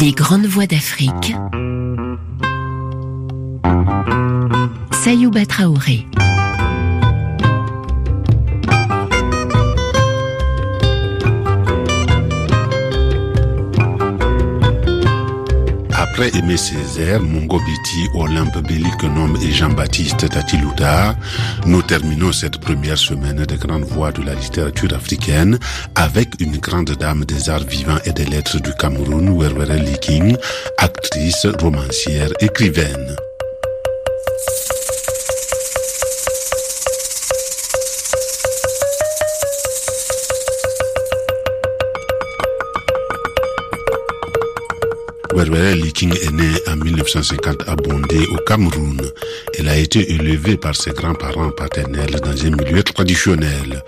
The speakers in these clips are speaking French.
Les grandes voix d'Afrique. Sayouba Traoré. Après Aimé Césaire, Mongo Biti, Olympe Belliconom et Jean-Baptiste Tatilouta, nous terminons cette première semaine de grandes voix de la littérature africaine avec une grande dame des arts vivants et des lettres du Cameroun, Werwere Liking, actrice, romancière, écrivaine. Werwere Liking est née en 1950 à Bondé, au Cameroun. Elle a été élevée par ses grands-parents paternels dans un milieu traditionnel.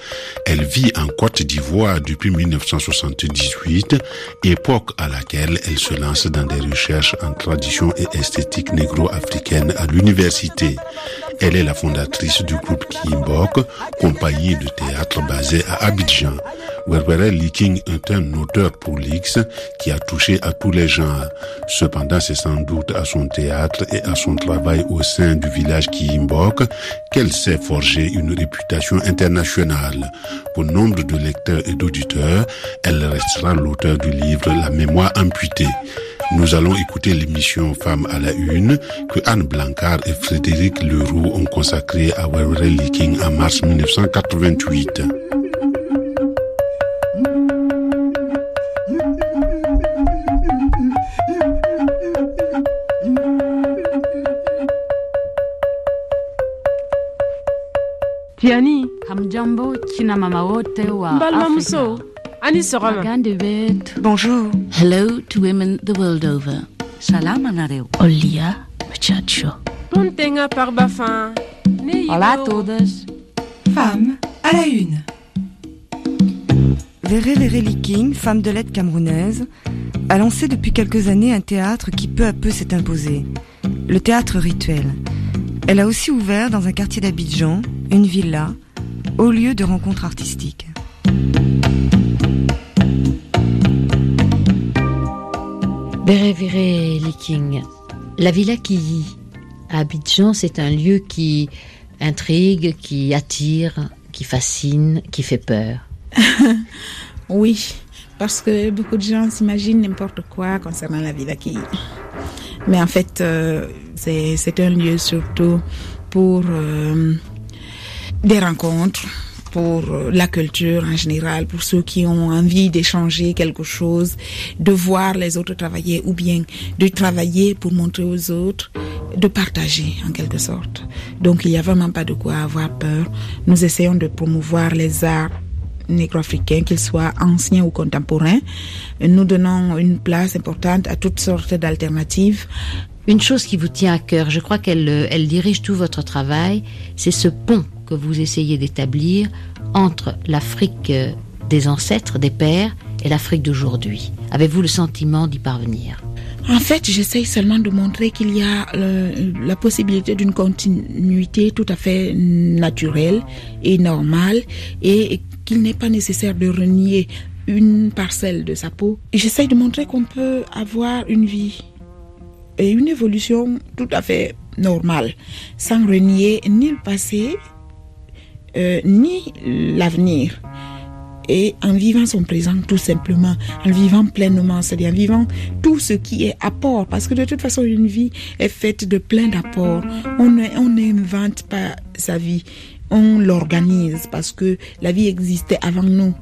Elle vit en Côte d'Ivoire depuis 1978, époque à laquelle elle se lance dans des recherches en tradition et esthétique négro-africaine à l'université. Elle est la fondatrice du groupe Kimbok, compagnie de théâtre basée à Abidjan. Werwere Liking est un auteur prolixe qui a touché à tous les genres. Cependant, c'est sans doute à son théâtre et à son travail au sein du village Kimbok qu'elle s'est forgé une réputation internationale. Pour nombre de lecteurs et d'auditeurs, elle restera l'auteur du livre La mémoire amputée. Nous allons écouter l'émission Femmes à la Une que Anne Blancard et Frédéric Leroux ont consacrée à Werwere Liking en mars 1988. Hamjambo kina mama wote wa mbalma muso, ani betu. Bonjour. Hello to women the world over. Salama Nareu. Olia Muchacho. Ton tenga par bafan. Ne Olá a todas. Femme à la une. Véré Véré Liking, femme de lettres camerounaise, a lancé depuis quelques années un théâtre qui peu à peu s'est imposé, le théâtre rituel. Elle a aussi ouvert dans un quartier d'Abidjan une villa, au lieu de rencontres artistiques. Bérévéré Liking. La Villa Killy à Abidjan, c'est un lieu qui intrigue, qui attire, qui fascine, qui fait peur. Oui, parce que beaucoup de gens s'imaginent n'importe quoi concernant la Villa Quilly. Mais en fait, euh, c'est un lieu surtout pour euh, des rencontres, pour euh, la culture en général, pour ceux qui ont envie d'échanger quelque chose, de voir les autres travailler ou bien de travailler pour montrer aux autres, de partager en quelque sorte. Donc il n'y a vraiment pas de quoi avoir peur. Nous essayons de promouvoir les arts négro-africains, qu'ils soient anciens ou contemporains. Nous donnons une place importante à toutes sortes d'alternatives. Une chose qui vous tient à cœur, je crois qu'elle euh, dirige tout votre travail, c'est ce pont que vous essayez d'établir entre l'Afrique euh, des ancêtres, des pères, et l'Afrique d'aujourd'hui. Avez-vous le sentiment d'y parvenir? En fait, j'essaye seulement de montrer qu'il y a euh, la possibilité d'une continuité tout à fait naturelle et normale et qu'il n'est pas nécessaire de renier une parcelle de sa peau. J'essaye de montrer qu'on peut avoir une vie et une évolution tout à fait normale, sans renier ni le passé, euh, ni l'avenir. Et en vivant son présent tout simplement, en vivant pleinement, c'est-à-dire en vivant tout ce qui est apport, parce que de toute façon une vie est faite de plein d'apports. On ne- on n'invente pas sa vie, on l'organise parce que la vie existait avant nous.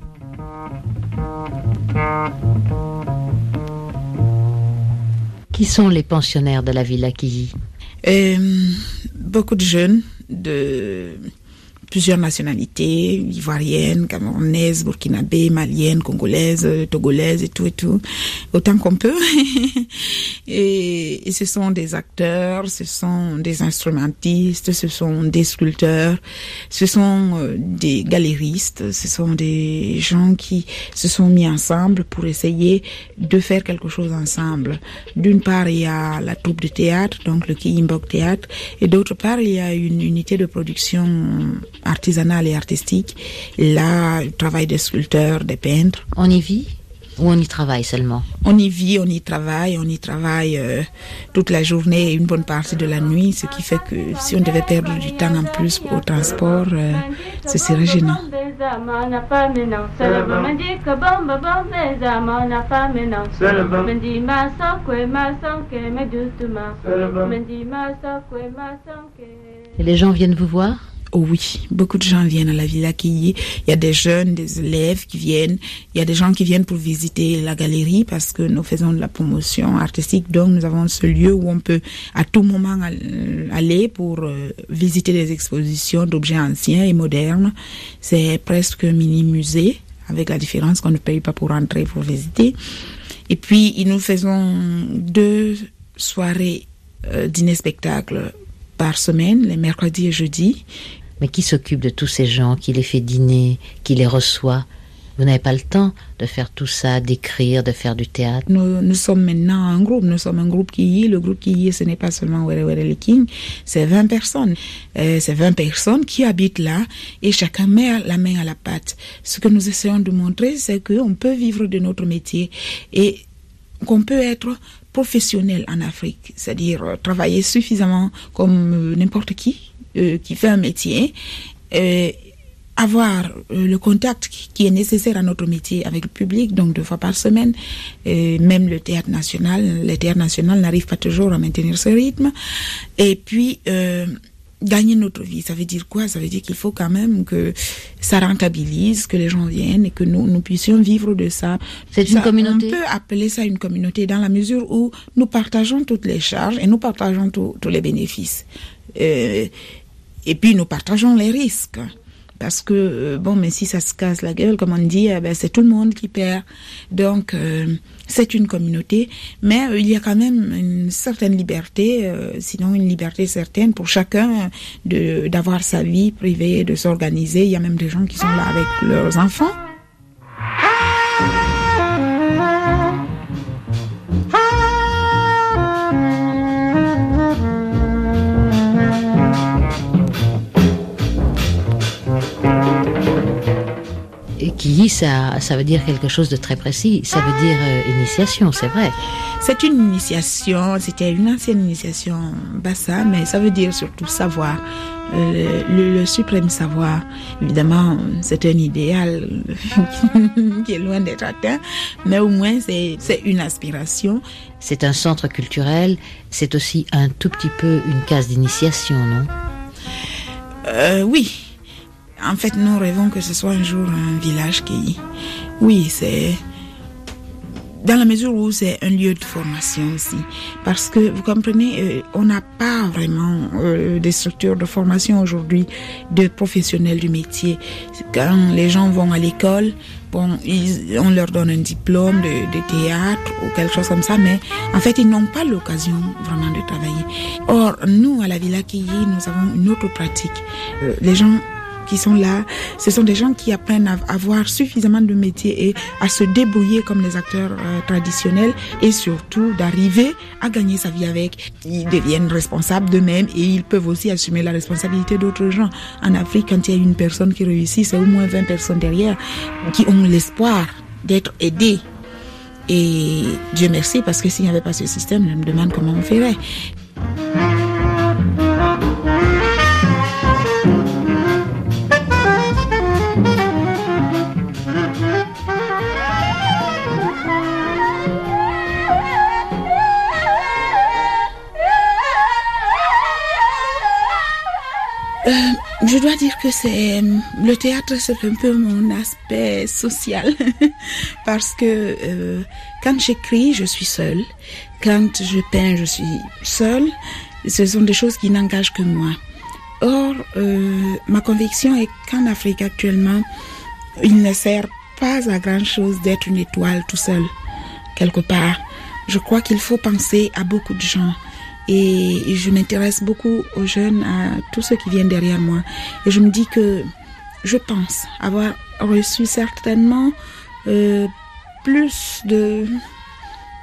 Qui sont les pensionnaires de la Villa Killy Euh, beaucoup de jeunes de plusieurs nationalités, ivoiriennes, camerounaises, burkinabés, maliennes, congolaises, togolaises et tout et tout, autant qu'on peut. et, et ce sont des acteurs, ce sont des instrumentistes, ce sont des sculpteurs, ce sont euh, des galéristes, ce sont des gens qui se sont mis ensemble pour essayer de faire quelque chose ensemble. D'une part, il y a la troupe de théâtre, donc le Kiyimbok Théâtre, et d'autre part, il y a une unité de production artisanale et artistique. Là, je travaille des sculpteurs, des peintres. On y vit ou on y travaille seulement? On y vit, on y travaille, on y travaille euh, toute la journée et une bonne partie de la nuit, ce qui fait que si on devait perdre du temps en plus au transport, euh, ce serait gênant. Et les gens viennent vous voir? Oh oui, beaucoup de gens viennent à la Villa Quilly. Il y a des jeunes, des élèves qui viennent. Il y a des gens qui viennent pour visiter la galerie parce que nous faisons de la promotion artistique. Donc, nous avons ce lieu où on peut à tout moment aller pour euh, visiter des expositions d'objets anciens et modernes. C'est presque un mini-musée avec la différence qu'on ne paye pas pour entrer, pour visiter. Et puis, nous faisons deux soirées euh, dîner-spectacle par semaine, les mercredis et jeudis. Mais qui s'occupe de tous ces gens, qui les fait dîner, qui les reçoit? Vous n'avez pas le temps de faire tout ça, d'écrire, de faire du théâtre? Nous, sommes maintenant un groupe, nous sommes un groupe qui y est. Le groupe qui y est, ce n'est pas seulement Were Were King, c'est 20 personnes. Euh, c'est 20 personnes qui habitent là et chacun met la main à la pâte. Ce que nous essayons de montrer, c'est qu'on peut vivre de notre métier et qu'on peut être professionnel en Afrique, c'est-à-dire euh, travailler suffisamment comme euh, n'importe qui euh, qui fait un métier, avoir le contact qui est nécessaire à notre métier avec le public, donc deux fois par semaine. même le théâtre national, le théâtre national n'arrive pas toujours à maintenir ce rythme. Et puis gagner notre vie. Ça veut dire quoi? Ça veut dire qu'il faut quand même que ça rentabilise, que les gens viennent et que nous, nous puissions vivre de ça. C'est une communauté On peut appeler ça une communauté dans la mesure où nous partageons toutes les charges et nous partageons tous les bénéfices. Euh, et puis nous partageons les risques. Parce que, euh, bon, mais si ça se casse la gueule, comme on dit, eh ben, c'est tout le monde qui perd. Donc, euh, c'est une communauté, mais euh, il y a quand même une certaine liberté, sinon une liberté certaine pour chacun d'avoir sa vie privée, de s'organiser. Il y a même des gens qui sont là avec leurs enfants. Qui ça, ça veut dire quelque chose de très précis. Ça veut dire euh, initiation, c'est vrai. C'est une initiation, c'était une ancienne initiation bassa, mais ça veut dire surtout savoir. Euh, le, suprême savoir, évidemment, c'est un idéal qui est loin d'être atteint, mais au moins c'est une aspiration. C'est un centre culturel, c'est aussi un tout petit peu une case d'initiation, non? Euh, Oui, en fait, nous rêvons que ce soit un jour un village qui... Oui, c'est... Dans la mesure où c'est un lieu de formation aussi. Parce que, vous comprenez, euh, on n'a pas vraiment euh, des structures de formation aujourd'hui de professionnels du métier. Quand les gens vont à l'école, bon, on leur donne un diplôme de, théâtre ou quelque chose comme ça, mais en fait, ils n'ont pas l'occasion vraiment de travailler. Or, nous, à la Villa Quilly, nous avons une autre pratique. Euh, les gens qui sont là, ce sont des gens qui apprennent à avoir suffisamment de métiers et à se débrouiller comme les acteurs euh, traditionnels et surtout d'arriver à gagner sa vie avec. Ils deviennent responsables d'eux-mêmes et ils peuvent aussi assumer la responsabilité d'autres gens. En Afrique, quand il y a une personne qui réussit, c'est au moins 20 personnes derrière qui ont l'espoir d'être aidées. Et Dieu merci parce que s'il n'y avait pas ce système, je me demande comment on ferait. Je dois dire que c'est le théâtre, c'est un peu mon aspect social parce que euh, quand j'écris, je suis seule. Quand je peins, je suis seule. Ce sont des choses qui n'engagent que moi. Or, euh, ma conviction est qu'en Afrique actuellement, il ne sert pas à grand chose d'être une étoile tout seul quelque part. Je crois qu'il faut penser à beaucoup de gens et je m'intéresse beaucoup aux jeunes, à tous ceux qui viennent derrière moi. Et je me dis que je pense avoir reçu certainement euh, plus de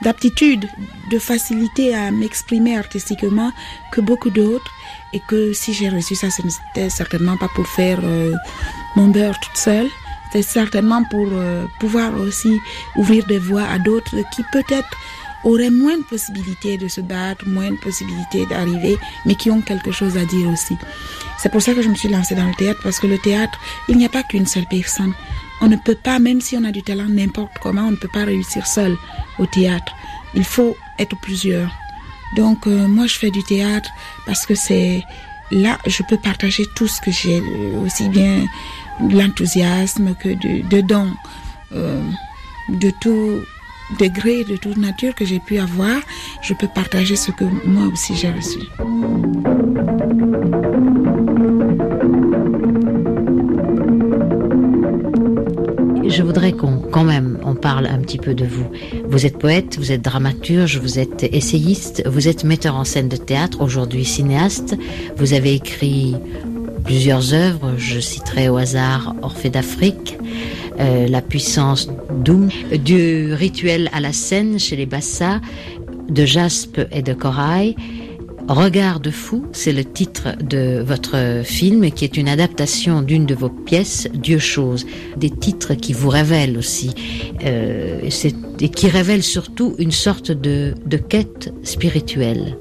d'aptitude, de facilité à m'exprimer artistiquement que beaucoup d'autres et que si j'ai reçu ça, ce n'était certainement pas pour faire euh, mon beurre toute seule. C'est certainement pour euh, pouvoir aussi ouvrir des voies à d'autres qui peut-être auraient moins de possibilités de se battre, moins de possibilités d'arriver, mais qui ont quelque chose à dire aussi. C'est pour ça que je me suis lancée dans le théâtre, parce que le théâtre, il n'y a pas qu'une seule personne. On ne peut pas, même si on a du talent n'importe comment, on ne peut pas réussir seul au théâtre. Il faut être plusieurs. Donc euh, moi je fais du théâtre parce que c'est là je peux partager tout ce que j'ai, euh, aussi bien l'enthousiasme que de, de dons, euh, de tout degré, de toute nature que j'ai pu avoir. Je peux partager ce que moi aussi j'ai reçu. Je voudrais qu'on, quand même, on parle un petit peu de vous. Vous êtes poète, vous êtes dramaturge, vous êtes essayiste, vous êtes metteur en scène de théâtre, aujourd'hui cinéaste. Vous avez écrit plusieurs œuvres, je citerai au hasard Orphée d'Afrique, euh, La puissance d'Oum, du rituel à la scène chez les Bassa, de Jaspe et de Corail, Regard de fou, c'est le titre de votre film qui est une adaptation d'une de vos pièces, Dieu chose. Des titres qui vous révèlent aussi euh, et qui révèlent surtout une sorte de, de quête spirituelle.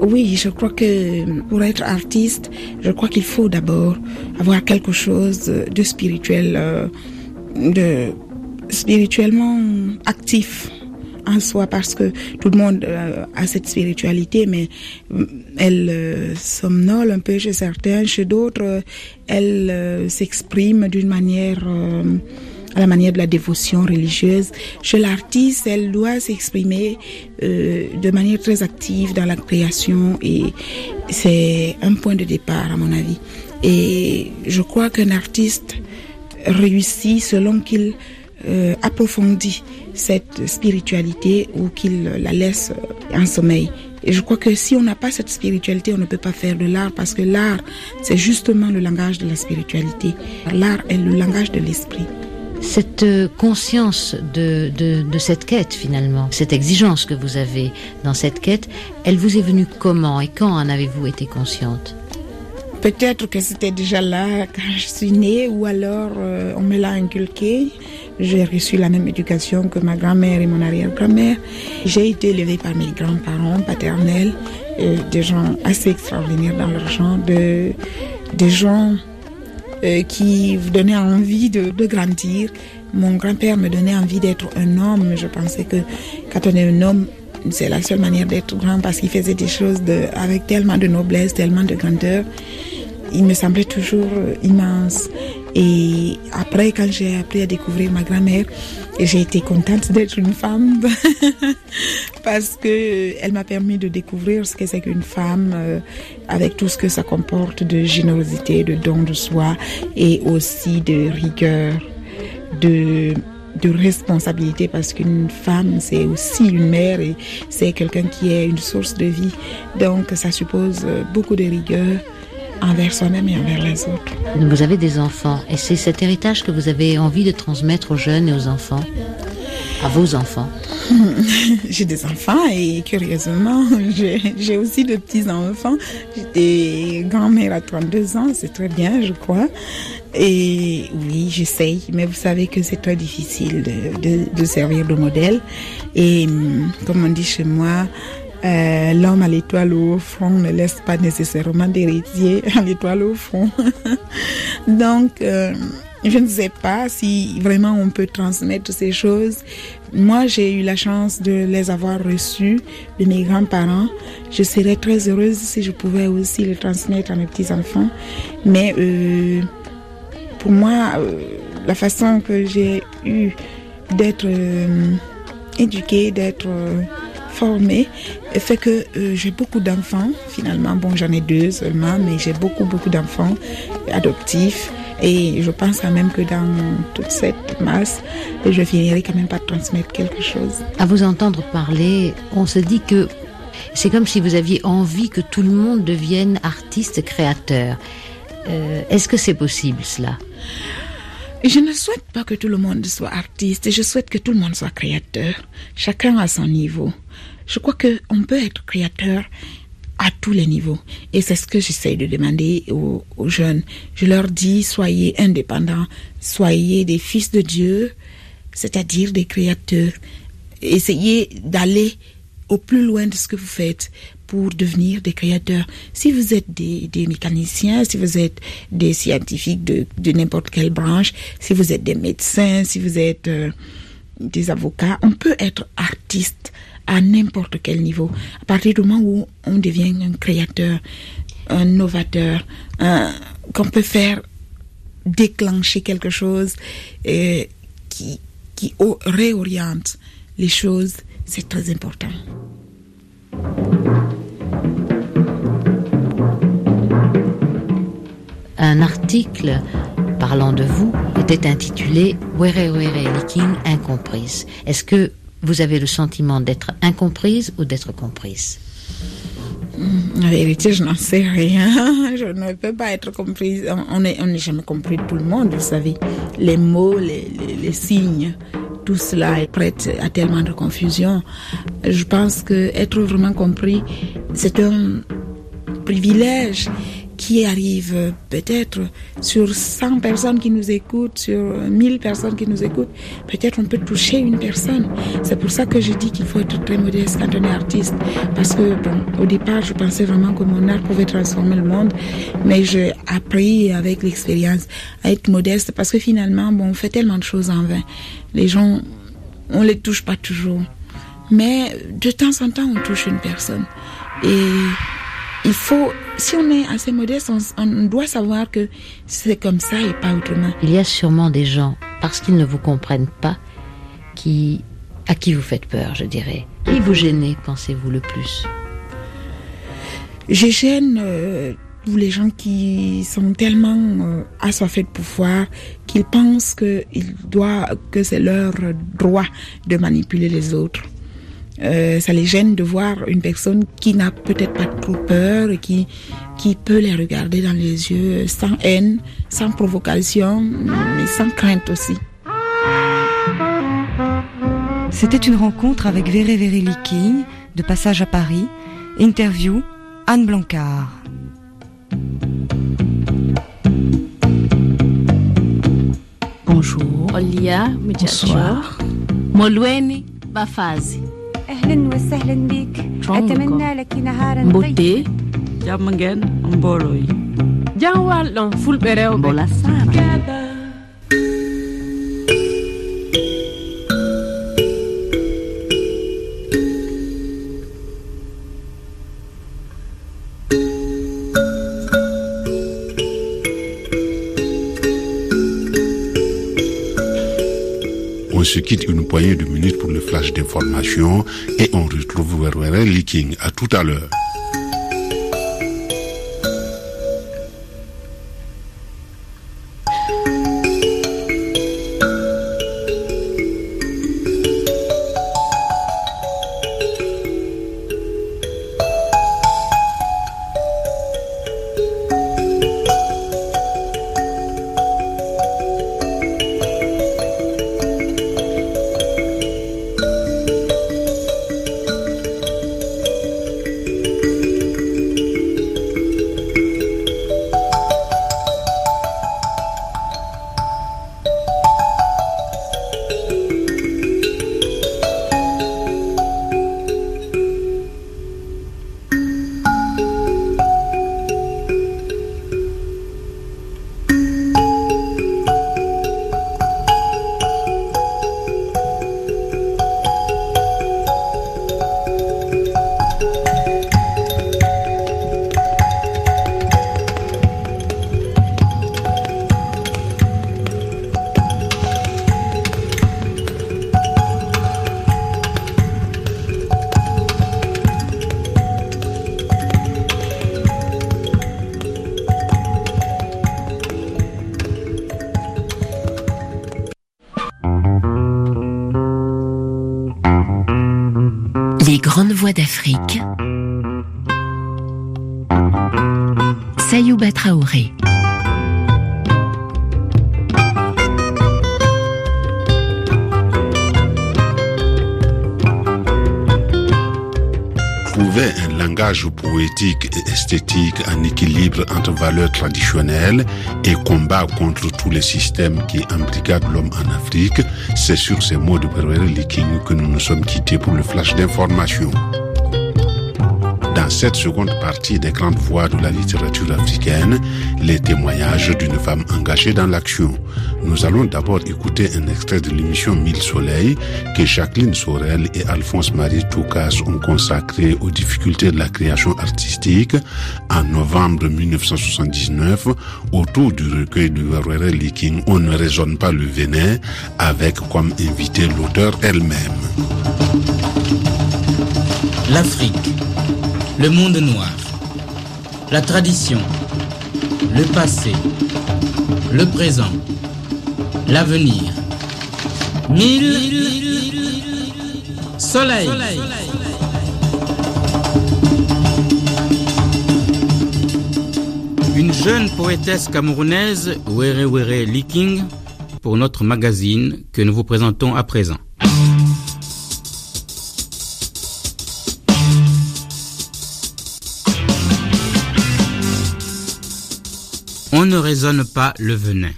Oui, je crois que pour être artiste, je crois qu'il faut d'abord avoir quelque chose de spirituel, euh, de spirituellement actif en soi parce que tout le monde euh, a cette spiritualité, mais euh, elle euh, somnole un peu chez certains, chez d'autres, elle s'exprime d'une manière à la manière de la dévotion religieuse. Chez l'artiste, elle doit s'exprimer de manière très active dans la création et c'est un point de départ à mon avis. Et je crois qu'un artiste réussit selon qu'il approfondit cette spiritualité ou qu'il la laisse en sommeil. Et je crois que si on n'a pas cette spiritualité, on ne peut pas faire de l'art parce que l'art, c'est justement le langage de la spiritualité. L'art est le langage de l'esprit. Cette conscience de, de, de, cette quête finalement, cette exigence que vous avez dans cette quête, elle vous est venue comment et quand en avez-vous été consciente? Peut-être que c'était déjà là quand je suis née ou alors euh, on me l'a inculqué. J'ai reçu la même éducation que ma grand-mère et mon arrière-grand-mère. J'ai été élevée par mes grands-parents paternels, euh, des gens assez extraordinaires dans leur genre, de, des gens euh, qui vous donnaient envie de, grandir. Mon grand-père me donnait envie d'être un homme. Je pensais que quand on est un homme, c'est la seule manière d'être grand parce qu'il faisait des choses avec tellement de noblesse, tellement de grandeur. Il me semblait toujours immense. Et après, quand j'ai appris à découvrir ma grand-mère, j'ai été contente d'être une femme. Parce que elle m'a permis de découvrir ce que c'est qu'une femme euh, avec tout ce que ça comporte de générosité, de don de soi et aussi de rigueur, de responsabilité. Parce qu'une femme c'est aussi une mère et c'est quelqu'un qui est une source de vie. Donc ça suppose euh, beaucoup de rigueur envers soi-même et envers les autres. Vous avez des enfants et c'est cet héritage que vous avez envie de transmettre aux jeunes et aux enfants, à vos enfants. j'ai des enfants et curieusement, j'ai aussi de petits-enfants. J'étais grand-mère à 32 ans, c'est très bien, je crois. Et oui, j'essaye, mais vous savez que c'est très difficile de, de, de, servir de modèle. Et comme on dit chez moi, euh, l'homme à l'étoile au front ne laisse pas nécessairement d'héritier à l'étoile au front. Donc, euh, je ne sais pas si vraiment on peut transmettre ces choses. Moi, j'ai eu la chance de les avoir reçues de mes grands-parents. Je serais très heureuse si je pouvais aussi les transmettre à mes petits-enfants. Mais euh, pour moi, la façon que j'ai eu d'être éduquée, d'être formée, fait que euh, j'ai beaucoup d'enfants. Finalement, bon, j'en ai deux seulement, mais j'ai beaucoup, beaucoup d'enfants adoptifs. Et je pense quand même que dans toute cette masse, je finirai quand même par transmettre quelque chose. À vous entendre parler, on se dit que c'est comme si vous aviez envie que tout le monde devienne artiste, créateur. Euh, Est-ce que c'est possible cela? Je ne souhaite pas que tout le monde soit artiste, je souhaite que tout le monde soit créateur, chacun à son niveau. Je crois qu'on peut être créateur à tous les niveaux. Et c'est ce que j'essaie de demander aux, aux, jeunes. Je leur dis, soyez indépendants, soyez des fils de Dieu, c'est-à-dire des créateurs. Essayez d'aller au plus loin de ce que vous faites pour devenir des créateurs. Si vous êtes des, mécaniciens, si vous êtes des scientifiques de, de n'importe quelle branche, si vous êtes des médecins, si vous êtes euh, des avocats, on peut être artiste à n'importe quel niveau. À partir du moment où on devient un créateur, un novateur, qu'on peut faire déclencher quelque chose euh, qui, qui réoriente les choses, c'est très important. Un article parlant de vous était intitulé Were Were Liking incomprise. Est-ce que vous avez le sentiment d'être incomprise ou d'être comprise? En vérité, je n'en sais rien. Je ne peux pas être comprise. On n'est on jamais compris tout le monde, vous savez. Les mots, les, les signes, tout cela est prête à tellement de confusion. Je pense que être vraiment compris, c'est un privilège qui arrive peut-être sur 100 personnes qui nous écoutent, sur 1000 personnes qui nous écoutent, peut-être on peut toucher une personne. C'est pour ça que je dis qu'il faut être très modeste quand on est artiste. Parce que, bon, au départ, je pensais vraiment que mon art pouvait transformer le monde, mais j'ai appris avec l'expérience à être modeste parce que finalement, bon, on fait tellement de choses en vain. Les gens, on les touche pas toujours. Mais de temps en temps, on touche une personne. Et il faut, si on est assez modeste, on, on doit savoir que c'est comme ça et pas autrement. Il y a sûrement des gens, parce qu'ils ne vous comprennent pas, qui, à qui vous faites peur, je dirais. Qui vous gênez, pensez-vous, le plus? Je gêne euh, tous les gens qui sont tellement euh, assoiffés de pouvoir qu'ils pensent que, il doit, que c'est leur droit de manipuler les autres. Euh, ça les gêne de voir une personne qui n'a peut-être pas trop peur et qui, qui peut les regarder dans les yeux sans haine, sans provocation, mais sans crainte aussi. C'était une rencontre avec Véré Véré King, de passage à Paris. Interview, Anne Blancard. Bonjour. Olia Bonsoir. Molweni Bafazi. congo mbodde jamma nguen mboloy jam walɗon fulɓe rewɓe mbola sa se quitte une poignée de minutes pour le flash d'information et on retrouve Werwere Leaking. À tout à l'heure. d'Afrique. Sayouba Traoré. Trouver un langage poétique et esthétique en équilibre entre valeurs traditionnelles et combat contre tous les systèmes qui embrigadent l'homme en Afrique, c'est sur ces mots de Perwere Liking que nous nous sommes quittés pour le flash d'information. Cette seconde partie des grandes voix de la littérature africaine, les témoignages d'une femme engagée dans l'action. Nous allons d'abord écouter un extrait de l'émission Mille Soleils que Jacqueline Sorel et Alphonse-Marie Toukas ont consacré aux difficultés de la création artistique en novembre 1979 autour du recueil de Verwere Liking On ne raisonne pas le venin avec comme invité l'auteur elle-même. L'Afrique le monde noir, la tradition, le passé, le présent, l'avenir. Mille soleils. Une jeune poétesse camerounaise, Were Were Liking, pour notre magazine que nous vous présentons à présent. Ne raisonne pas le venin.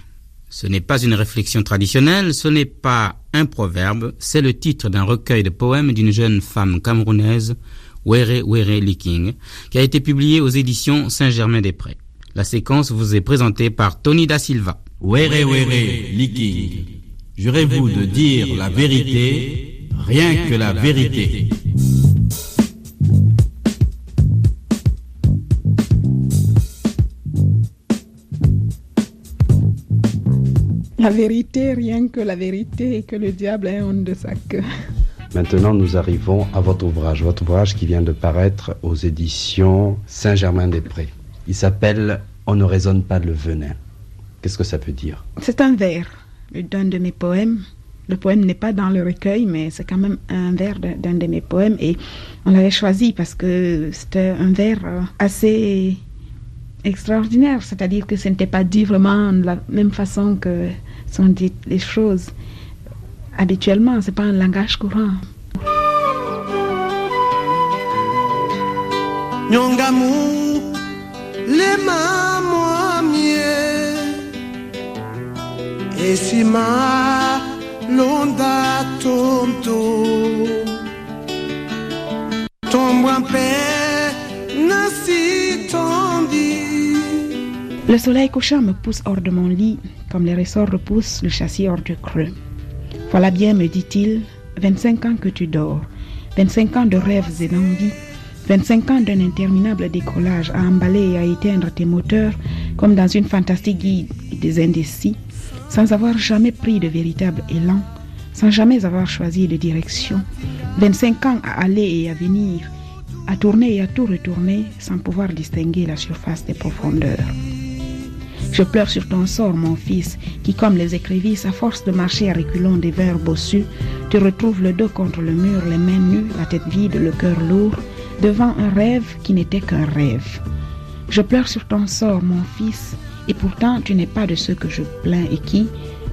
Ce n'est pas une réflexion traditionnelle, ce n'est pas un proverbe, c'est le titre d'un recueil de poèmes d'une jeune femme camerounaise, Were Were Liking, qui a été publié aux éditions Saint-Germain-des-Prés. La séquence vous est présentée par Tony Da Silva. Were Liking, jurez-vous de dire la vérité, rien que la vérité. La vérité, rien que la vérité, et que le diable ait honte de sa queue. Maintenant, nous arrivons à votre ouvrage, votre ouvrage qui vient de paraître aux éditions Saint-Germain-des-Prés. Il s'appelle On ne raisonne pas le venin. Qu'est-ce que ça veut dire? C'est un vers d'un de mes poèmes. Le poème n'est pas dans le recueil, mais c'est quand même un vers d'un de mes poèmes. Et on l'avait choisi parce que c'était un vers euh, assez extraordinaire. C'est-à-dire que ce n'était pas dit vraiment de la même façon que sont dites les choses habituellement, c'est pas un langage courant. Nyongamu lema mwamie esima londa tonto tombo nasi Le soleil couchant me pousse hors de mon lit, comme les ressorts repoussent le châssis hors du creux. Voilà bien, me dit-il, 25 ans que tu dors, 25 ans de rêves et d'envie, 25 ans d'un interminable décollage à emballer et à éteindre tes moteurs comme dans une fantastique guide des indécis, sans avoir jamais pris de véritable élan, sans jamais avoir choisi de direction. 25 ans à aller et à venir, à tourner et à tout retourner sans pouvoir distinguer la surface des profondeurs. Je pleure sur ton sort, mon fils, qui, comme les écrivisses, à force de marcher à reculons des vers bossus, te retrouve le dos contre le mur, les mains nues, la tête vide, le cœur lourd, devant un rêve qui n'était qu'un rêve. Je pleure sur ton sort, mon fils, et pourtant tu n'es pas de ceux que je plains et qui,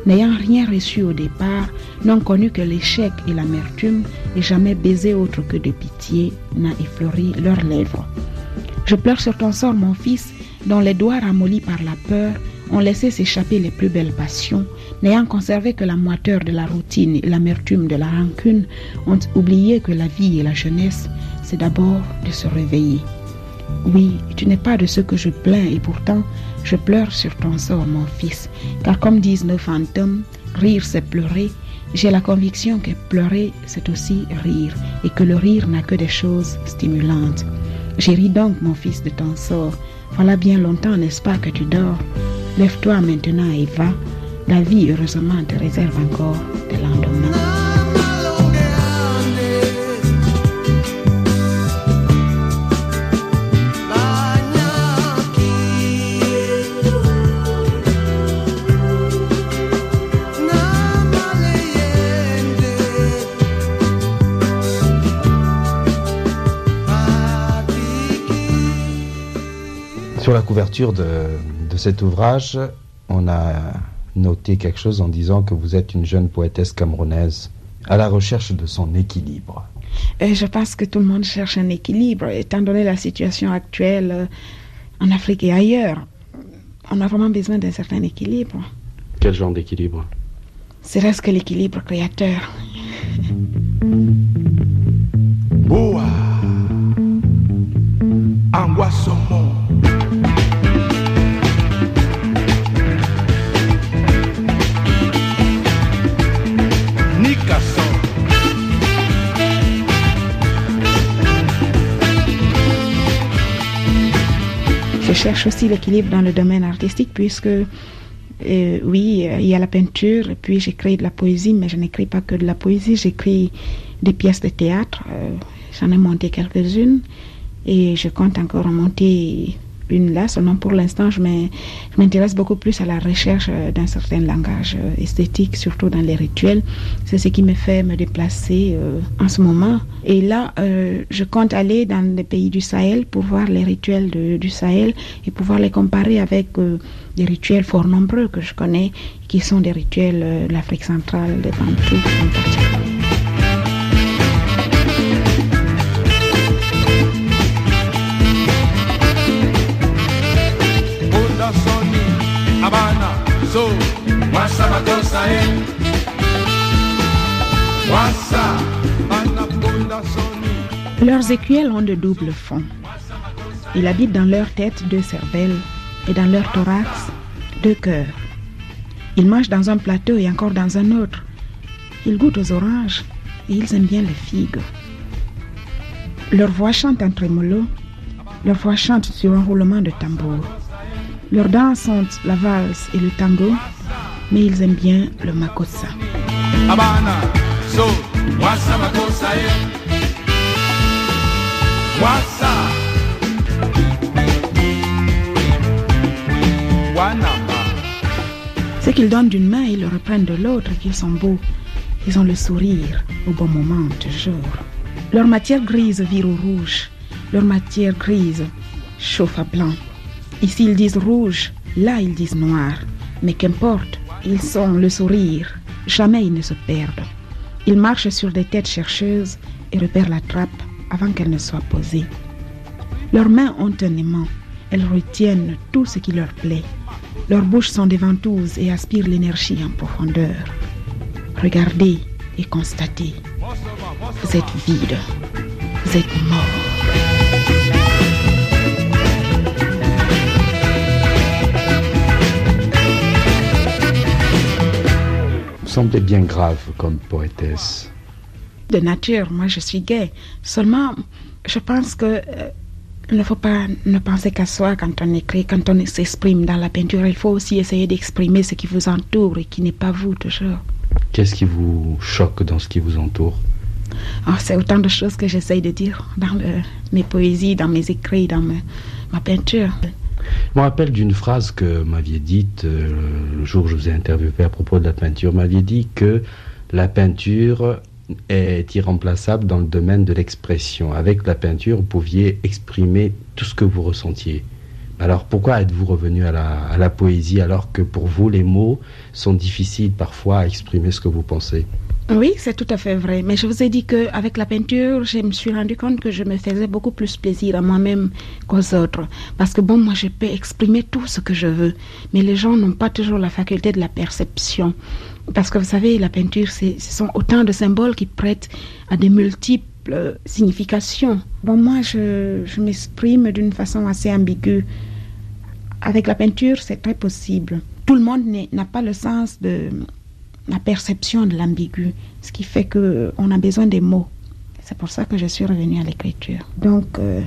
n'ayant rien reçu au départ, n'ont connu que l'échec et l'amertume, et jamais baisé autre que de pitié n'a effleuré leurs lèvres. Je pleure sur ton sort, mon fils, dont les doigts ramollis par la peur ont laissé s'échapper les plus belles passions, n'ayant conservé que la moiteur de la routine et l'amertume de la rancune, ont oublié que la vie et la jeunesse, c'est d'abord de se réveiller. Oui, tu n'es pas de ceux que je plains et pourtant je pleure sur ton sort, mon fils, car comme disent nos fantômes, rire c'est pleurer. J'ai la conviction que pleurer c'est aussi rire et que le rire n'a que des choses stimulantes. J'ai ri donc, mon fils, de ton sort, voilà bien longtemps, n'est-ce pas, que tu dors. Lève-toi maintenant et va. La vie, heureusement, te réserve encore des lendemains. Sur la couverture de, de, cet ouvrage, on a noté quelque chose en disant que vous êtes une jeune poétesse camerounaise à la recherche de son équilibre. Et je pense que tout le monde cherche un équilibre, étant donné la situation actuelle euh, en Afrique et ailleurs. On a vraiment besoin d'un certain équilibre. Quel genre d'équilibre? C'est reste que l'équilibre créateur. Boa Anguassomo Nicasso cherche aussi l'équilibre dans le domaine artistique puisque euh, oui, euh, il y a la peinture et puis j'écris de la poésie, mais je n'écris pas que de la poésie, j'écris des pièces de théâtre. euh, J'en ai monté quelques-unes et je compte encore en monter une là. Seulement pour l'instant, je m'in- je m'intéresse beaucoup plus à la recherche euh, d'un certain langage euh, esthétique, surtout dans les rituels. C'est ce qui me fait me déplacer euh, en ce moment. Et là, je compte aller dans les pays du Sahel pour voir les rituels du Sahel et pouvoir les comparer avec des rituels fort nombreux que je connais, qui sont des rituels de l'Afrique centrale, des Bantous en particulier. Leurs écuelles ont de doubles fonds. Il habite dans leur tête deux cervelles et dans leur thorax deux cœurs. Ils mangent dans un plateau et encore dans un autre. Ils goûtent aux oranges et ils aiment bien les figues. Leur voix chante en trémolo, leur voix chante sur un roulement de tambour. Leurs danses sont la valse et le tango, mais ils aiment bien le makossa. Wasa Wanama C'est qu'ils donnent d'une main et le reprennent de l'autre qu'ils sont beaux. Ils ont le sourire au bon moment, toujours. Leur matière grise vire au rouge. Leur matière grise chauffe à blanc. Ici, ils disent rouge, là, ils disent noir. Mais qu'importe, ils sont le sourire. Jamais ils ne se perdent. Ils marchent sur des têtes chercheuses et repèrent la trappe avant qu'elle ne soit posée. Leurs mains ont un aimant. Elles retiennent tout ce qui leur plaît. Leurs bouches sont des ventouses et aspirent l'énergie en profondeur. Regardez et constatez. Vous êtes vide. Vous êtes mort. Vous semblez bien grave comme poétesse. De nature, moi je suis gay. Seulement, je pense que euh, il ne faut pas ne penser qu'à soi quand on écrit, quand on s'exprime dans la peinture. Il faut aussi essayer d'exprimer ce qui vous entoure et qui n'est pas vous toujours. Qu'est-ce qui vous choque dans ce qui vous entoure? Ah, c'est autant de choses que j'essaye de dire dans le- mes poésies, dans mes écrits, dans ma, ma peinture. Je me rappelle d'une phrase que m'aviez dite euh, le jour où je vous ai interviewé à propos de la peinture. M'aviez dit que la peinture est irremplaçable dans le domaine de l'expression. Avec la peinture, vous pouviez exprimer tout ce que vous ressentiez. Alors pourquoi êtes-vous revenu à la, poésie alors que pour vous, les mots sont difficiles parfois à exprimer ce que vous pensez? Oui, c'est tout à fait vrai. Mais je vous ai dit qu'avec la peinture, je me suis rendu compte que je me faisais beaucoup plus plaisir à moi-même qu'aux autres. Parce que bon, moi, je peux exprimer tout ce que je veux. Mais les gens n'ont pas toujours la faculté de la perception. Parce que vous savez, la peinture, ce sont autant de symboles qui prêtent à des multiples euh, significations. Bon, moi, je, m'exprime d'une façon assez ambiguë. Avec la peinture, c'est très possible. Tout le monde n'a pas le sens de la perception de l'ambigu, ce qui fait que on a besoin des mots. C'est pour ça que je suis revenue à l'écriture. Donc, euh,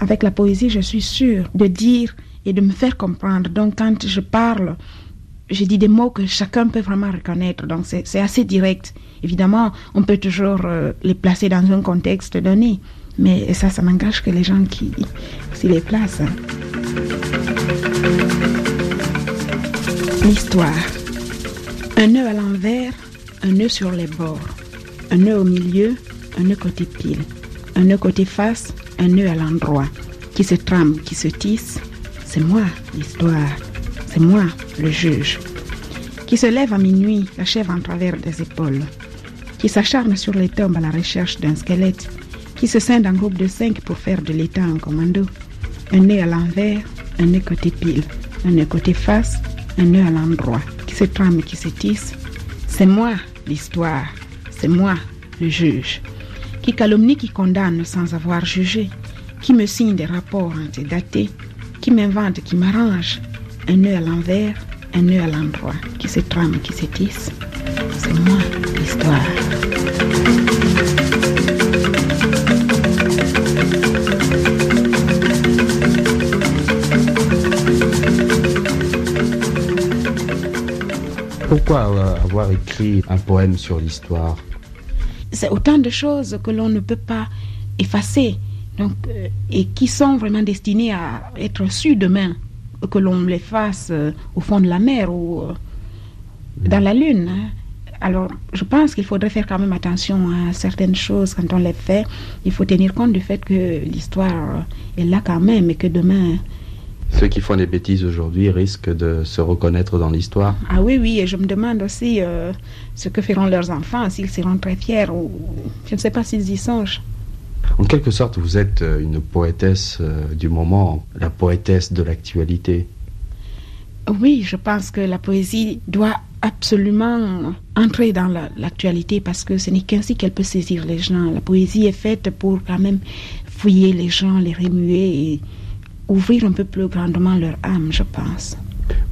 avec la poésie, je suis sûre de dire et de me faire comprendre. Donc, quand je parle, je dis des mots que chacun peut vraiment reconnaître. Donc, c'est assez direct. Évidemment, on peut toujours euh, les placer dans un contexte donné. Mais ça, ça m'engage que les gens qui les placent. hein. L'histoire. Un nœud à l'envers, un nœud sur les bords, un nœud au milieu, un nœud côté pile, un nœud côté face, un nœud à l'endroit, qui se trame, qui se tisse. C'est moi, l'histoire. C'est moi, le juge. Qui se lève à minuit, la chèvre en travers des épaules. qui s'acharne sur les tombes à la recherche d'un squelette, qui se scinde en groupe de cinq pour faire de l'État un commando. Un nez à l'envers, un nez côté pile, un nez côté face, un nœud à l'endroit, qui se trame et qui se tisse. C'est moi l'histoire, c'est moi le juge, qui calomnie, qui condamne sans avoir jugé, qui me signe des rapports antédatés, qui m'invente, qui m'arrange, un nœud à l'envers, un nœud à l'endroit, qui se trame qui se tisse. C'est moi l'histoire. Pourquoi avoir écrit un poème sur l'histoire? C'est autant de choses que l'on ne peut pas effacer donc, euh, et qui sont vraiment destinées à être sues demain, que l'on les fasse euh, au fond de la mer ou euh, dans la lune. Hein. Alors, je pense qu'il faudrait faire quand même attention à certaines choses quand on les fait. Il faut tenir compte du fait que l'histoire est là quand même et que demain, ceux qui font des bêtises aujourd'hui risquent de se reconnaître dans l'histoire. Ah oui, oui, et je me demande aussi euh, ce que feront leurs enfants, s'ils seront très fiers ou je ne sais pas s'ils y songent. En quelque sorte, vous êtes euh, une poétesse euh, du moment, la poétesse de l'actualité. Oui, je pense que la poésie doit absolument entrer dans l'actualité parce que ce n'est qu'ainsi qu'elle peut saisir les gens. La poésie est faite pour quand même fouiller les gens, les remuer et ouvrir un peu plus grandement leur âme, je pense.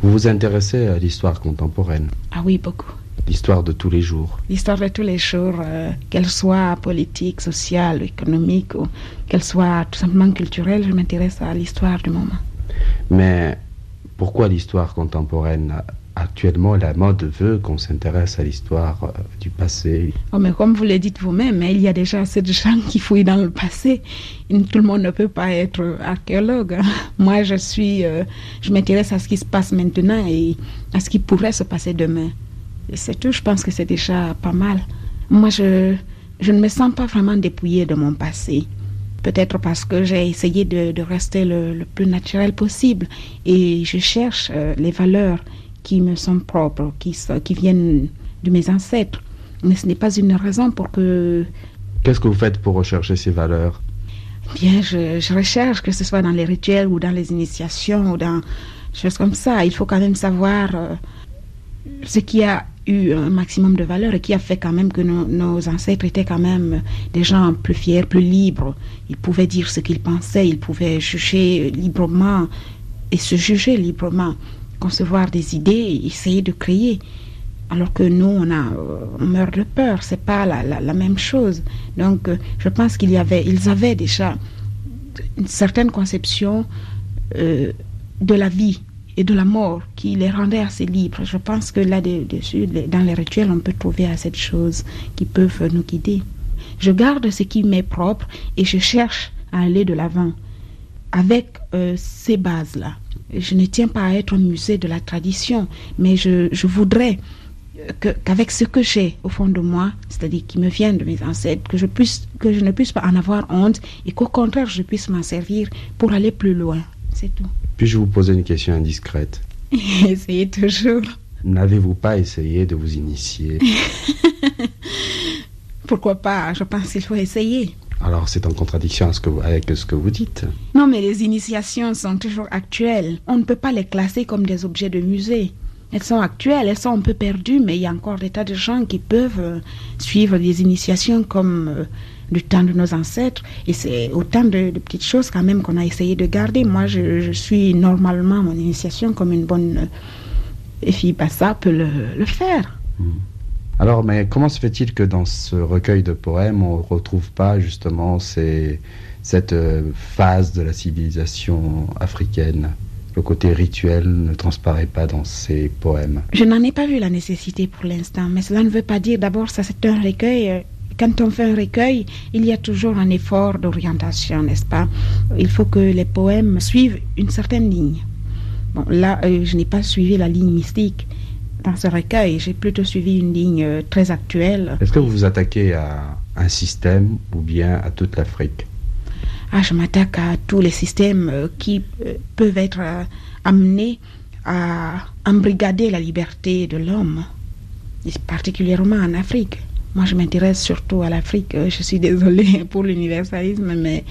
Vous vous intéressez à l'histoire contemporaine Ah oui, beaucoup. L'histoire de tous les jours L'histoire de tous les jours, euh, qu'elle soit politique, sociale, économique, ou qu'elle soit tout simplement culturelle, je m'intéresse à l'histoire du moment. Mais pourquoi l'histoire contemporaine actuellement, la mode veut qu'on s'intéresse à l'histoire euh, du passé? Oh, mais comme vous le dites vous-même, hein, il y a déjà assez de gens qui fouillent dans le passé. Tout le monde ne peut pas être archéologue. Hein. Moi, je suis, euh, je m'intéresse à ce qui se passe maintenant et à ce qui pourrait se passer demain. C'est tout. Je pense que c'est déjà pas mal. Moi, je, je ne me sens pas vraiment dépouillée de mon passé. Peut-être parce que j'ai essayé de, rester le, plus naturel possible et je cherche euh, les valeurs qui me sont propres, qui, qui viennent de mes ancêtres. Mais ce n'est pas une raison pour que... Qu'est-ce que vous faites pour rechercher ces valeurs? Bien, je, recherche, que ce soit dans les rituels ou dans les initiations ou dans des choses comme ça. Il faut quand même savoir euh, ce qui a eu un maximum de valeur et qui a fait quand même que nos, ancêtres étaient quand même des gens plus fiers, plus libres. Ils pouvaient dire ce qu'ils pensaient, ils pouvaient juger librement et se juger librement concevoir des idées essayer de créer. Alors que nous, on, a, on meurt de peur, c'est pas la, la, même chose. Donc, euh, je pense qu'il y avait, ils avaient déjà une certaine conception euh, de la vie et de la mort qui les rendait assez libres. Je pense que là-dessus, dans les rituels, on peut trouver assez de choses qui peuvent nous guider. Je garde ce qui m'est propre et je cherche à aller de l'avant avec euh, ces bases-là je ne tiens pas à être un musée de la tradition, mais je, voudrais qu'avec ce que j'ai au fond de moi, c'est-à-dire qui me vient de mes ancêtres, que je ne puisse pas en avoir honte et qu'au contraire je puisse m'en servir pour aller plus loin. C'est tout. Puis-je vous poser une question indiscrète Essayez toujours. N'avez-vous pas essayé de vous initier Pourquoi pas? Je pense qu'il faut essayer. Alors c'est en contradiction avec ce que vous dites. Non, mais les initiations sont toujours actuelles. On ne peut pas les classer comme des objets de musée. Elles sont actuelles, elles sont un peu perdues, mais il y a encore des tas de gens qui peuvent euh, suivre des initiations comme euh, du temps de nos ancêtres. Et c'est autant de, petites choses quand même qu'on a essayé de garder. Moi, je, suis normalement mon initiation comme une bonne euh, fille Bassa peut le, faire. Hmm. Alors, mais comment se fait-il que dans ce recueil de poèmes, on ne retrouve pas justement cette euh, phase de la civilisation africaine? Le côté rituel ne transparaît pas dans ces poèmes. Je n'en ai pas vu la nécessité pour l'instant, mais cela ne veut pas dire d'abord ça c'est un recueil. Quand on fait un recueil, il y a toujours un effort d'orientation, n'est-ce pas? Il faut que les poèmes suivent une certaine ligne. Bon, là, euh, je n'ai pas suivi la ligne mystique dans ce recueil, j'ai plutôt suivi une ligne euh, très actuelle. Est-ce que vous vous attaquez à un système ou bien à toute l'Afrique? Ah, Je m'attaque à tous les systèmes euh, qui peuvent être amenés à embrigader la liberté de l'homme, particulièrement en Afrique. Moi, je m'intéresse surtout à l'Afrique. Euh, je suis désolée pour l'universalisme, mais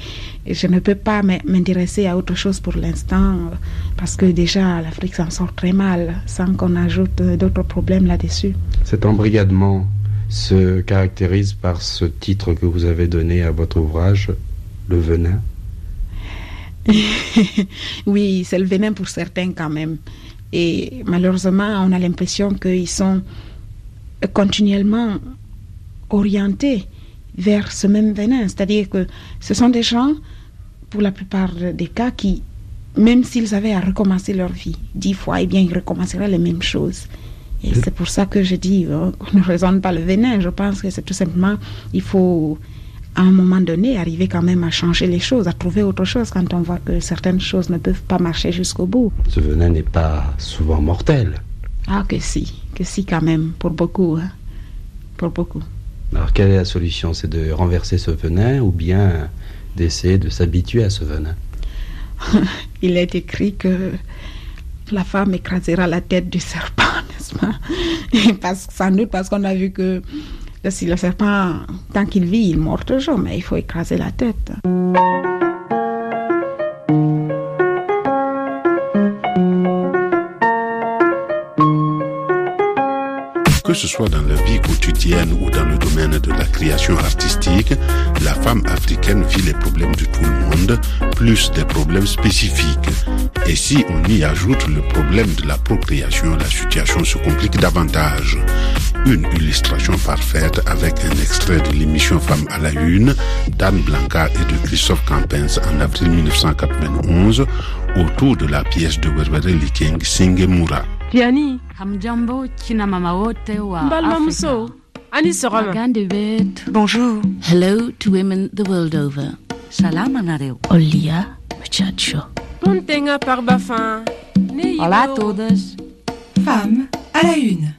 je ne peux pas m'intéresser à autre chose pour l'instant parce que déjà l'Afrique s'en sort très mal sans qu'on ajoute d'autres problèmes là-dessus. Cet embrigadement se caractérise par ce titre que vous avez donné à votre ouvrage, Le venin. oui, c'est le venin pour certains quand même. Et malheureusement, on a l'impression qu'ils sont continuellement orientés vers ce même venin. C'est-à-dire que ce sont des gens, pour la plupart des cas, qui, même s'ils avaient à recommencer leur vie dix fois, eh bien, ils recommenceraient les mêmes choses. Et c'est pour ça que je dis euh, qu'on ne raisonne pas le venin. Je pense que c'est tout simplement, il faut à un moment donné arriver quand même à changer les choses, à trouver autre chose quand on voit que certaines choses ne peuvent pas marcher jusqu'au bout. Ce venin n'est pas souvent mortel. Ah que si, que si quand même, pour beaucoup. Hein. Pour beaucoup. Alors quelle est la solution? C'est de renverser ce venin ou bien d'essayer de s'habituer à ce venin? Il est écrit que la femme écrasera la tête du serpent, n'est-ce pas? Parce, Sans doute parce qu'on a vu que si le serpent, tant qu'il vit, il mord toujours, mais il faut écraser la tête. Ce soit dans la vie quotidienne ou dans le domaine de la création artistique, la femme africaine vit les problèmes de tout le monde, plus des problèmes spécifiques. Et si on y ajoute le problème de la procréation, la situation se complique davantage. Une illustration parfaite avec un extrait de l'émission Femmes à la Une d'Anne Blanca et de Christophe Campens en avril 1991 autour de la pièce de Werwere Liking Singemura. Piani. Hamjambo kina mama wote wa Mbalma Ani sogoma. Bonjour. Hello to women the world over. Salama na reu. Olia muchacho. Pontenga par bafin. Olá a todas. Femmes à la une.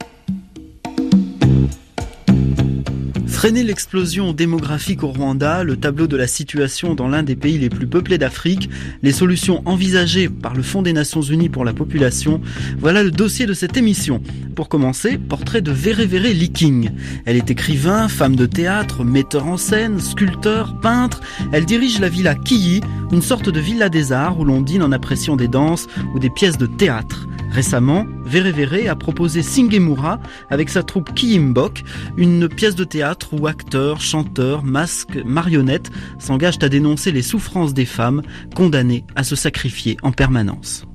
Freiner l'explosion démographique au Rwanda, le tableau de la situation dans l'un des pays les plus peuplés d'Afrique, les solutions envisagées par le Fonds des Nations Unies pour la population, voilà le dossier de cette émission. Pour commencer, portrait de Vere Vere Liking. Elle est écrivain, femme de théâtre, metteur en scène, sculpteur, peintre. Elle dirige la villa Kiyi, une sorte de villa des arts où l'on dîne en appréciant des danses ou des pièces de théâtre. Récemment, Vere Vere a proposé Singemura avec sa troupe Kiyimbok, une pièce de théâtre où acteurs, chanteurs, masques, marionnettes s'engagent à dénoncer les souffrances des femmes condamnées à se sacrifier en permanence.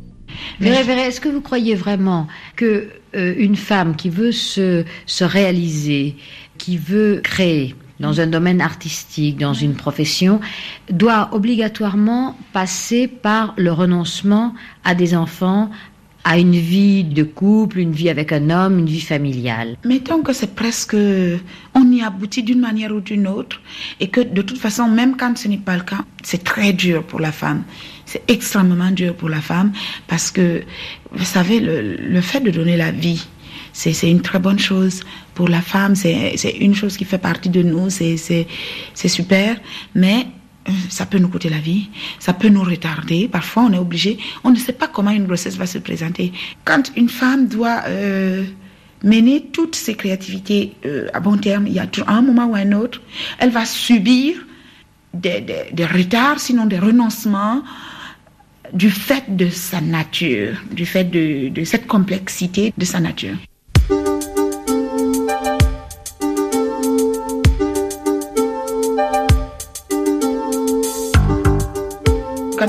Vere Vere, est-ce que vous croyez vraiment que euh, femme qui veut se réaliser, qui veut créer, dans un domaine artistique, dans une profession, doit obligatoirement passer par le renoncement à des enfants, à une vie de couple, une vie avec un homme, une vie familiale. Mettons que c'est presque, on y aboutit d'une manière ou d'une autre, et que de toute façon, même quand ce n'est pas le cas, c'est très dur pour la femme. C'est extrêmement dur pour la femme, parce que, vous savez, le, le fait de donner la vie, c'est une très bonne chose pour la femme, c'est une chose qui fait partie de nous, c'est super, mais ça peut nous coûter la vie, ça peut nous retarder. Parfois, on est obligé, on ne sait pas comment une grossesse va se présenter. Quand une femme doit euh, mener toutes ses créativités euh, à bon terme, il y a un moment ou un autre, elle va subir des, des, retards, sinon des renoncements du fait de sa nature, du fait de cette complexité de sa nature.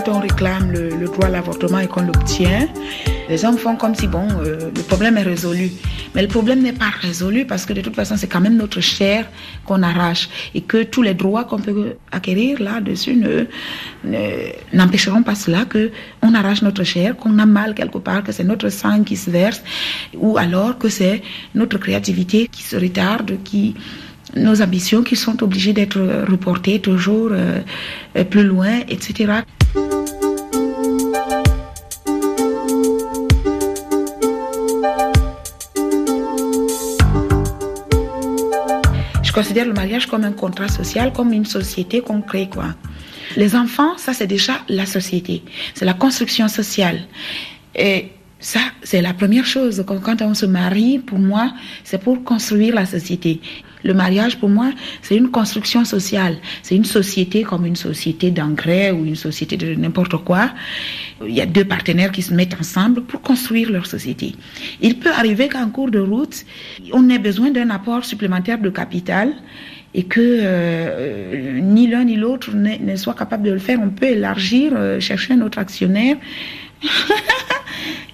Quand on réclame le, droit à l'avortement et qu'on l'obtient, les hommes font comme si, bon, euh, le problème est résolu. Mais le problème n'est pas résolu parce que de toute façon, c'est quand même notre chair qu'on arrache et que tous les droits qu'on peut acquérir là-dessus n'empêcheront pas cela que on arrache notre chair, qu'on a mal quelque part, que c'est notre sang qui se verse ou alors que c'est notre créativité qui se retarde, qui nos ambitions qui sont obligées d'être reportées toujours euh, plus loin, etc. considère le mariage comme un contrat social, comme une société qu'on crée, quoi. Les enfants, ça c'est déjà la société, c'est la construction sociale. Et Ça, c'est la première chose. Quand, on se marie, pour moi, c'est pour construire la société. Le mariage, pour moi, c'est une construction sociale. C'est une société comme une société d'engrais ou une société de n'importe quoi. Il y a deux partenaires qui se mettent ensemble pour construire leur société. Il peut arriver qu'en cours de route, on ait besoin d'un apport supplémentaire de capital et que euh, ni l'un ni l'autre ne soit capable de le faire. On peut élargir, euh, chercher un autre actionnaire.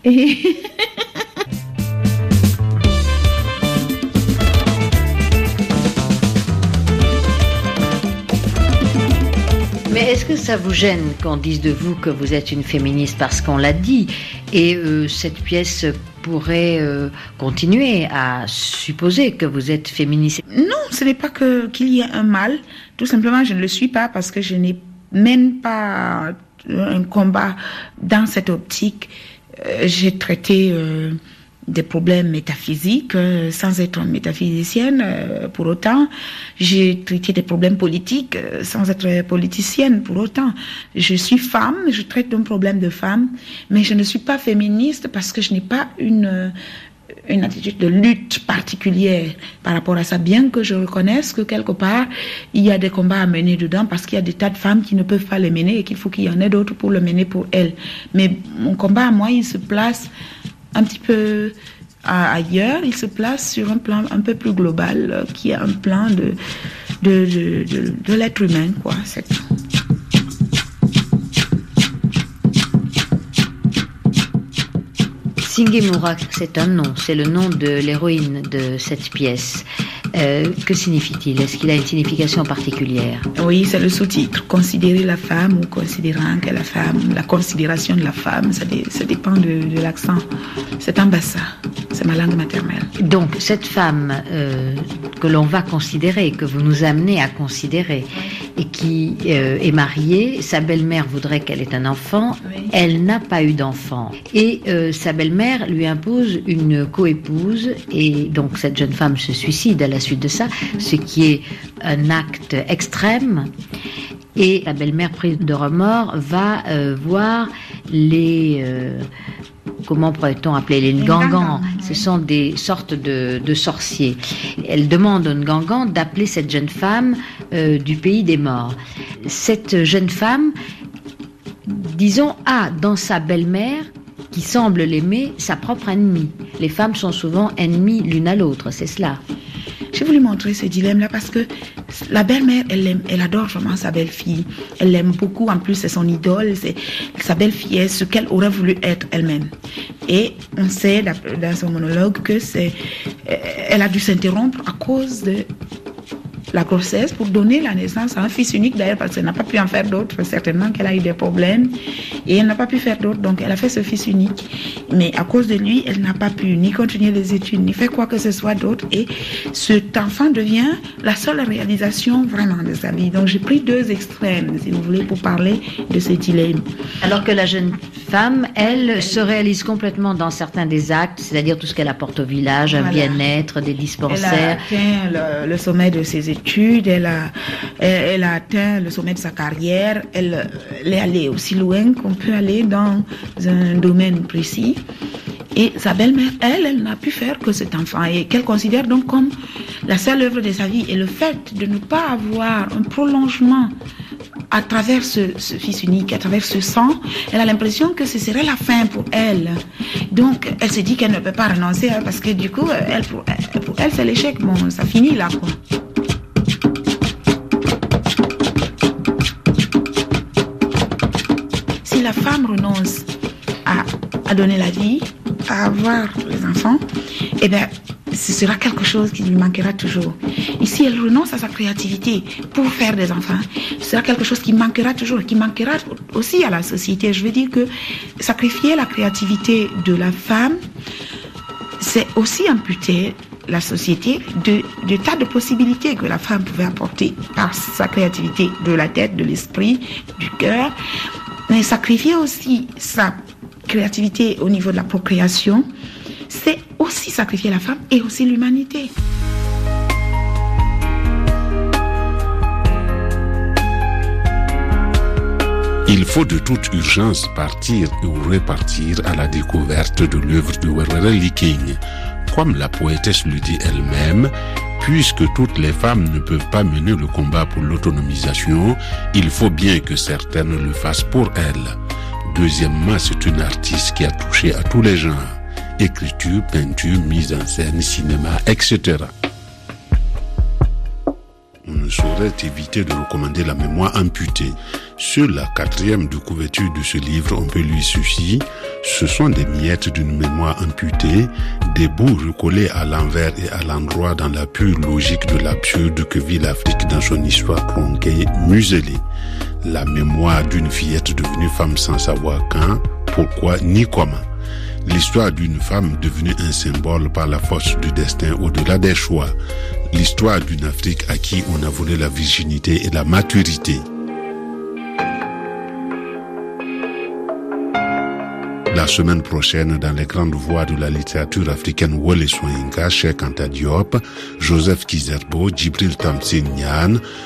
et Mais est-ce que ça vous gêne qu'on dise de vous que vous êtes une féministe parce qu'on l'a dit Et euh, cette pièce pourrait euh, continuer à supposer que vous êtes féministe? Non, ce n'est pas que qu'il y ait un mal. Tout simplement, je ne le suis pas parce que je n'ai même pas un combat dans cette optique. Euh, j'ai traité des problèmes métaphysiques euh, sans être métaphysicienne euh, pour autant. J'ai traité des problèmes politiques euh, sans être politicienne pour autant. Je suis femme, je traite d'un problème de femme, mais je ne suis pas féministe parce que je n'ai pas une une attitude de lutte particulière par rapport à ça, bien que je reconnaisse que quelque part, il y a des combats à mener dedans parce qu'il y a des tas de femmes qui ne peuvent pas les mener et qu'il faut qu'il y en ait d'autres pour le mener pour elles. Mais mon combat à moi, il se place un petit peu ailleurs, il se place sur un plan un peu plus global, euh, qui est un plan de, de, de, de, l'être humain, quoi. Murak, c'est un nom, c'est le nom de l'héroïne de cette pièce. Euh, que signifie-t-il? Est-ce qu'il a une signification particulière? Oui, c'est le sous-titre. Considérer la femme ou considérant que la femme, la considération de la femme, ça, dépend de, l'accent. C'est un bassin, c'est ma langue maternelle. Donc, cette femme euh, que l'on va considérer, que vous nous amenez à considérer, et qui euh, est mariée, sa belle-mère voudrait qu'elle ait un enfant, elle n'a pas eu d'enfant. Et sa belle-mère lui impose une coépouse, et donc cette jeune femme se suicide à la suite de ça, ce qui est un acte extrême. Et la belle-mère prise de remords va euh, voir les... Euh, comment pourrait-on appeler les Ngangans Ce sont des sortes de, sorciers. Elle demande aux Ngangans d'appeler cette jeune femme euh, du pays des morts. Cette jeune femme, disons, a dans sa belle-mère qui semble l'aimer sa propre ennemie. Les femmes sont souvent ennemies l'une à l'autre, c'est cela. J'ai voulu montrer ce dilemme-là parce que la belle-mère, elle, aime, elle adore vraiment sa belle-fille. Elle l'aime beaucoup. En plus, c'est son idole. C'est sa belle-fille est ce qu'elle aurait voulu être elle-même. Et on sait dans son monologue que c'est, elle a dû s'interrompre à cause de la grossesse pour donner la naissance à un fils unique d'ailleurs parce qu'elle n'a pas pu en faire d'autres, certainement qu'elle a eu des problèmes et elle n'a pas pu faire d'autres, donc elle a fait ce fils unique. Mais à cause de lui, elle n'a pas pu ni continuer les études, ni faire quoi que ce soit d'autre et cet enfant devient la seule réalisation vraiment de sa vie. Donc j'ai pris deux extrêmes, si vous voulez, pour parler de ce dilemme. Alors que la jeune femme, elle, se réalise complètement dans certains des actes, c'est-à-dire tout ce qu'elle apporte au village, un bien-être, des dispensaires. Elle a atteint le sommet de ses études elle a, elle atteint le sommet de sa carrière, elle, est allée aussi loin qu'on peut aller dans un domaine précis. Et sa belle-mère, elle, elle n'a pu faire que cet enfant et qu'elle considère donc comme la seule œuvre de sa vie. Et le fait de ne pas avoir un prolongement à travers ce, fils unique, à travers ce sang, elle a l'impression que ce serait la fin pour elle. Donc, elle se dit qu'elle ne peut pas renoncer hein, parce que du coup, elle, pour, pour elle, c'est l'échec. Bon, ça finit là, quoi. La femme renonce à, donner la vie, à avoir les enfants, eh bien, ce sera quelque chose qui lui manquera toujours. Ici, elle renonce à sa créativité pour faire des enfants. Ce sera quelque chose qui manquera toujours, qui manquera aussi à la société. Je veux dire que sacrifier la créativité de la femme, c'est aussi amputer la société de, de tas de possibilités que la femme pouvait apporter par sa créativité de la tête, de l'esprit, du cœur. Mais sacrifier aussi sa créativité au niveau de la procréation, c'est aussi sacrifier la femme et aussi l'humanité. Il faut de toute urgence partir ou repartir à la découverte de l'œuvre de Werwere Liking. Comme la poétesse le dit elle-même, puisque toutes les femmes ne peuvent pas mener le combat pour l'autonomisation, il faut bien que certaines le fassent pour elles. Deuxièmement, c'est une artiste qui a touché à tous les genres. Écriture, peinture, mise en scène, cinéma, etc on ne saurait éviter de recommander la mémoire amputée. Sur la quatrième de couverture de ce livre, on peut lui ceci. Ce sont des miettes d'une mémoire amputée, des bouts recollés à l'envers et à l'endroit dans la pure logique de l'absurde que vit l'Afrique dans son histoire tronquée, muselée. La mémoire d'une fillette devenue femme sans savoir quand, pourquoi ni comment l'histoire d'une femme devenue un symbole par la force du destin au-delà des choix, l'histoire d'une Afrique à qui on a volé la virginité et la maturité. La semaine prochaine, dans les grandes voies de la littérature africaine Wole Soyinka, Cheikh Joseph Kizerbo, Djibril Tamsin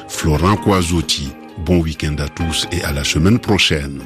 Florent Kouazoti. Bon week-end à tous et à la semaine prochaine.